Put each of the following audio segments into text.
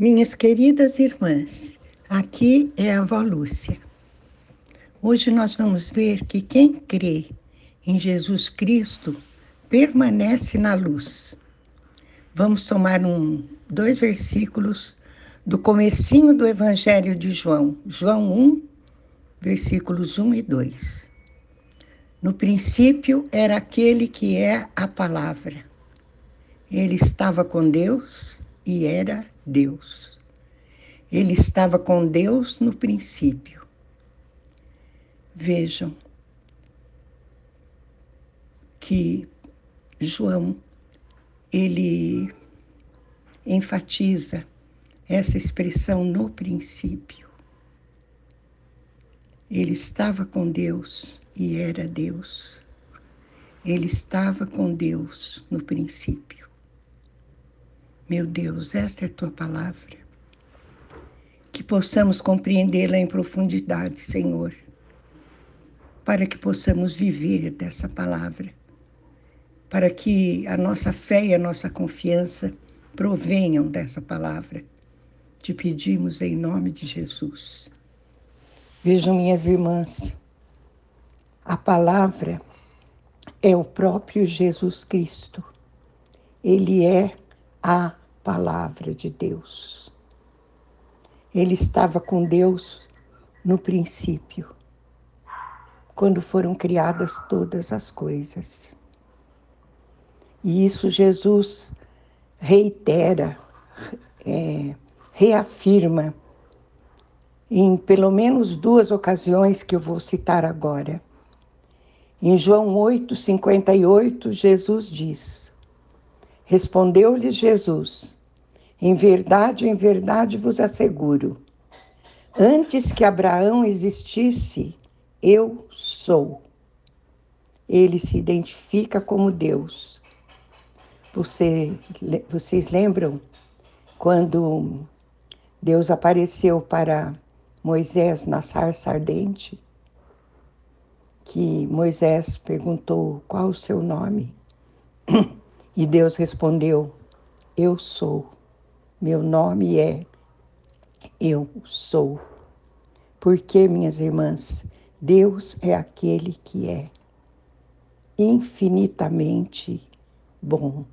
Minhas queridas irmãs, aqui é a avó Lúcia. Hoje nós vamos ver que quem crê em Jesus Cristo permanece na luz. Vamos tomar um, dois versículos do comecinho do Evangelho de João, João 1, versículos 1 e 2. No princípio era aquele que é a palavra. Ele estava com Deus e era Deus. Ele estava com Deus no princípio. Vejam que João ele enfatiza essa expressão no princípio. Ele estava com Deus e era Deus. Ele estava com Deus no princípio. Meu Deus, esta é tua palavra. Que possamos compreendê-la em profundidade, Senhor, para que possamos viver dessa palavra, para que a nossa fé e a nossa confiança provenham dessa palavra. Te pedimos em nome de Jesus. Vejam, minhas irmãs, a palavra é o próprio Jesus Cristo. Ele é a palavra de Deus. Ele estava com Deus no princípio, quando foram criadas todas as coisas. E isso Jesus reitera, é, reafirma em pelo menos duas ocasiões que eu vou citar agora. Em João 8, 58, Jesus diz: Respondeu-lhes Jesus: Em verdade, em verdade vos asseguro, antes que Abraão existisse, eu sou. Ele se identifica como Deus. Você, vocês lembram quando Deus apareceu para Moisés na sarça ardente? Que Moisés perguntou qual o seu nome. E Deus respondeu: Eu sou. Meu nome é Eu sou. Porque, minhas irmãs, Deus é aquele que é infinitamente bom,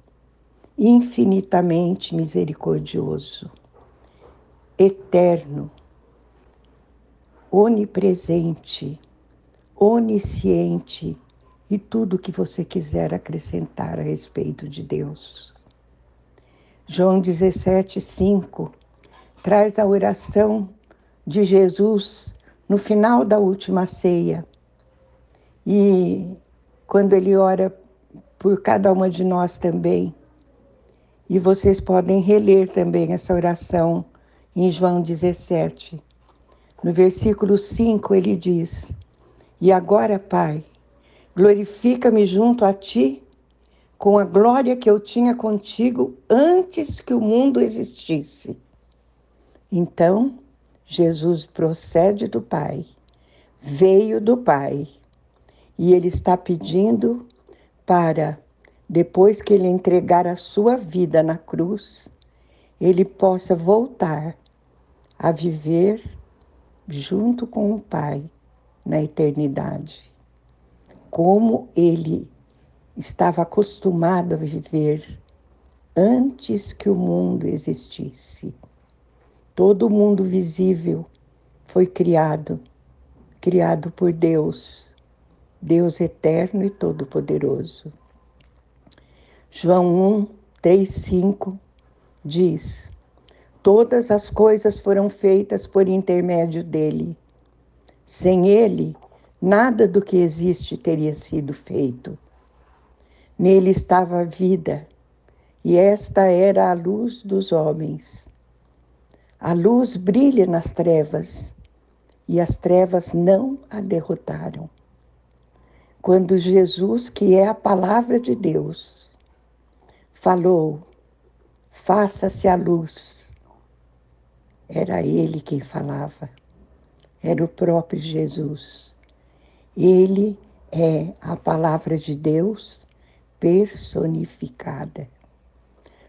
infinitamente misericordioso, eterno, onipresente, onisciente, e tudo que você quiser acrescentar a respeito de Deus. João 17, 5 traz a oração de Jesus no final da última ceia. E quando ele ora por cada uma de nós também. E vocês podem reler também essa oração em João 17. No versículo 5 ele diz: E agora, Pai, Glorifica-me junto a ti com a glória que eu tinha contigo antes que o mundo existisse. Então, Jesus procede do Pai, veio do Pai, e ele está pedindo para, depois que ele entregar a sua vida na cruz, ele possa voltar a viver junto com o Pai na eternidade como ele estava acostumado a viver antes que o mundo existisse. Todo mundo visível foi criado, criado por Deus, Deus eterno e todo-poderoso. João 1, 3, 5 diz: Todas as coisas foram feitas por intermédio dele. Sem ele, Nada do que existe teria sido feito. Nele estava a vida, e esta era a luz dos homens. A luz brilha nas trevas, e as trevas não a derrotaram. Quando Jesus, que é a palavra de Deus, falou: Faça-se a luz, era ele quem falava, era o próprio Jesus. Ele é a palavra de Deus personificada.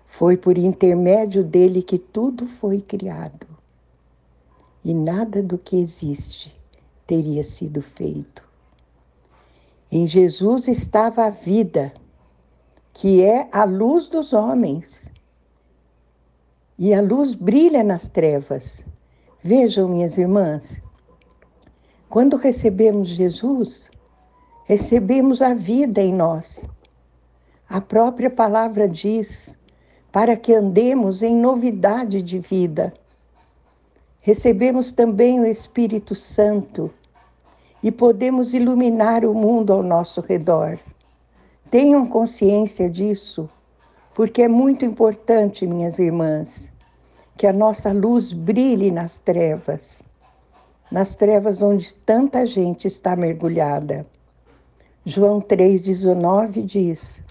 Foi por intermédio dele que tudo foi criado. E nada do que existe teria sido feito. Em Jesus estava a vida, que é a luz dos homens. E a luz brilha nas trevas. Vejam, minhas irmãs, quando recebemos Jesus, recebemos a vida em nós. A própria palavra diz: para que andemos em novidade de vida. Recebemos também o Espírito Santo e podemos iluminar o mundo ao nosso redor. Tenham consciência disso, porque é muito importante, minhas irmãs, que a nossa luz brilhe nas trevas, nas trevas onde tanta gente está mergulhada. João 3,19 diz: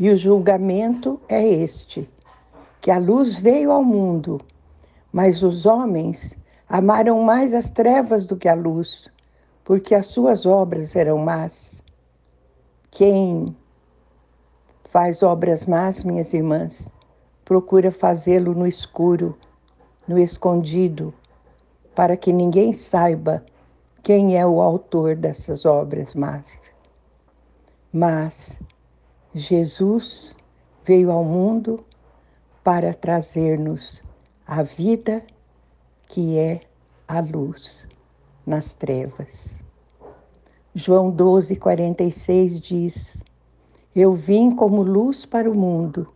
E o julgamento é este, que a luz veio ao mundo, mas os homens amaram mais as trevas do que a luz porque as suas obras eram más. Quem faz obras más, minhas irmãs, procura fazê-lo no escuro, no escondido, para que ninguém saiba quem é o autor dessas obras más. Mas Jesus veio ao mundo para trazer-nos a vida que é a luz nas trevas. João 12, 46 diz: Eu vim como luz para o mundo,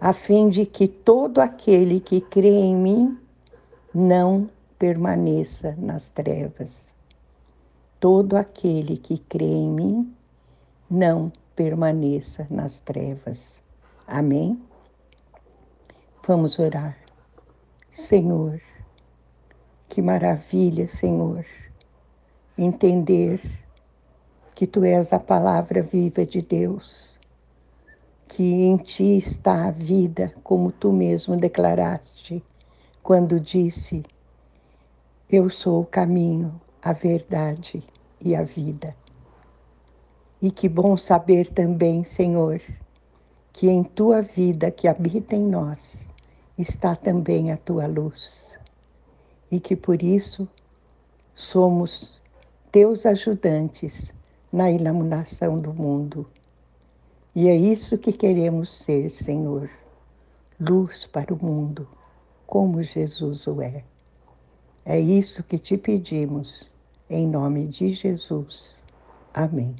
a fim de que todo aquele que crê em mim não permaneça nas trevas. Todo aquele que crê em mim não permaneça nas trevas. Amém? Vamos orar. Senhor, que maravilha, Senhor, entender que tu és a palavra viva de Deus, que em ti está a vida, como tu mesmo declaraste quando disse: Eu sou o caminho, a verdade e a vida. E que bom saber também, Senhor, que em tua vida que habita em nós está também a tua luz e que por isso somos teus ajudantes na iluminação do mundo. E é isso que queremos ser, Senhor, luz para o mundo, como Jesus o é. É isso que te pedimos, em nome de Jesus. Amém.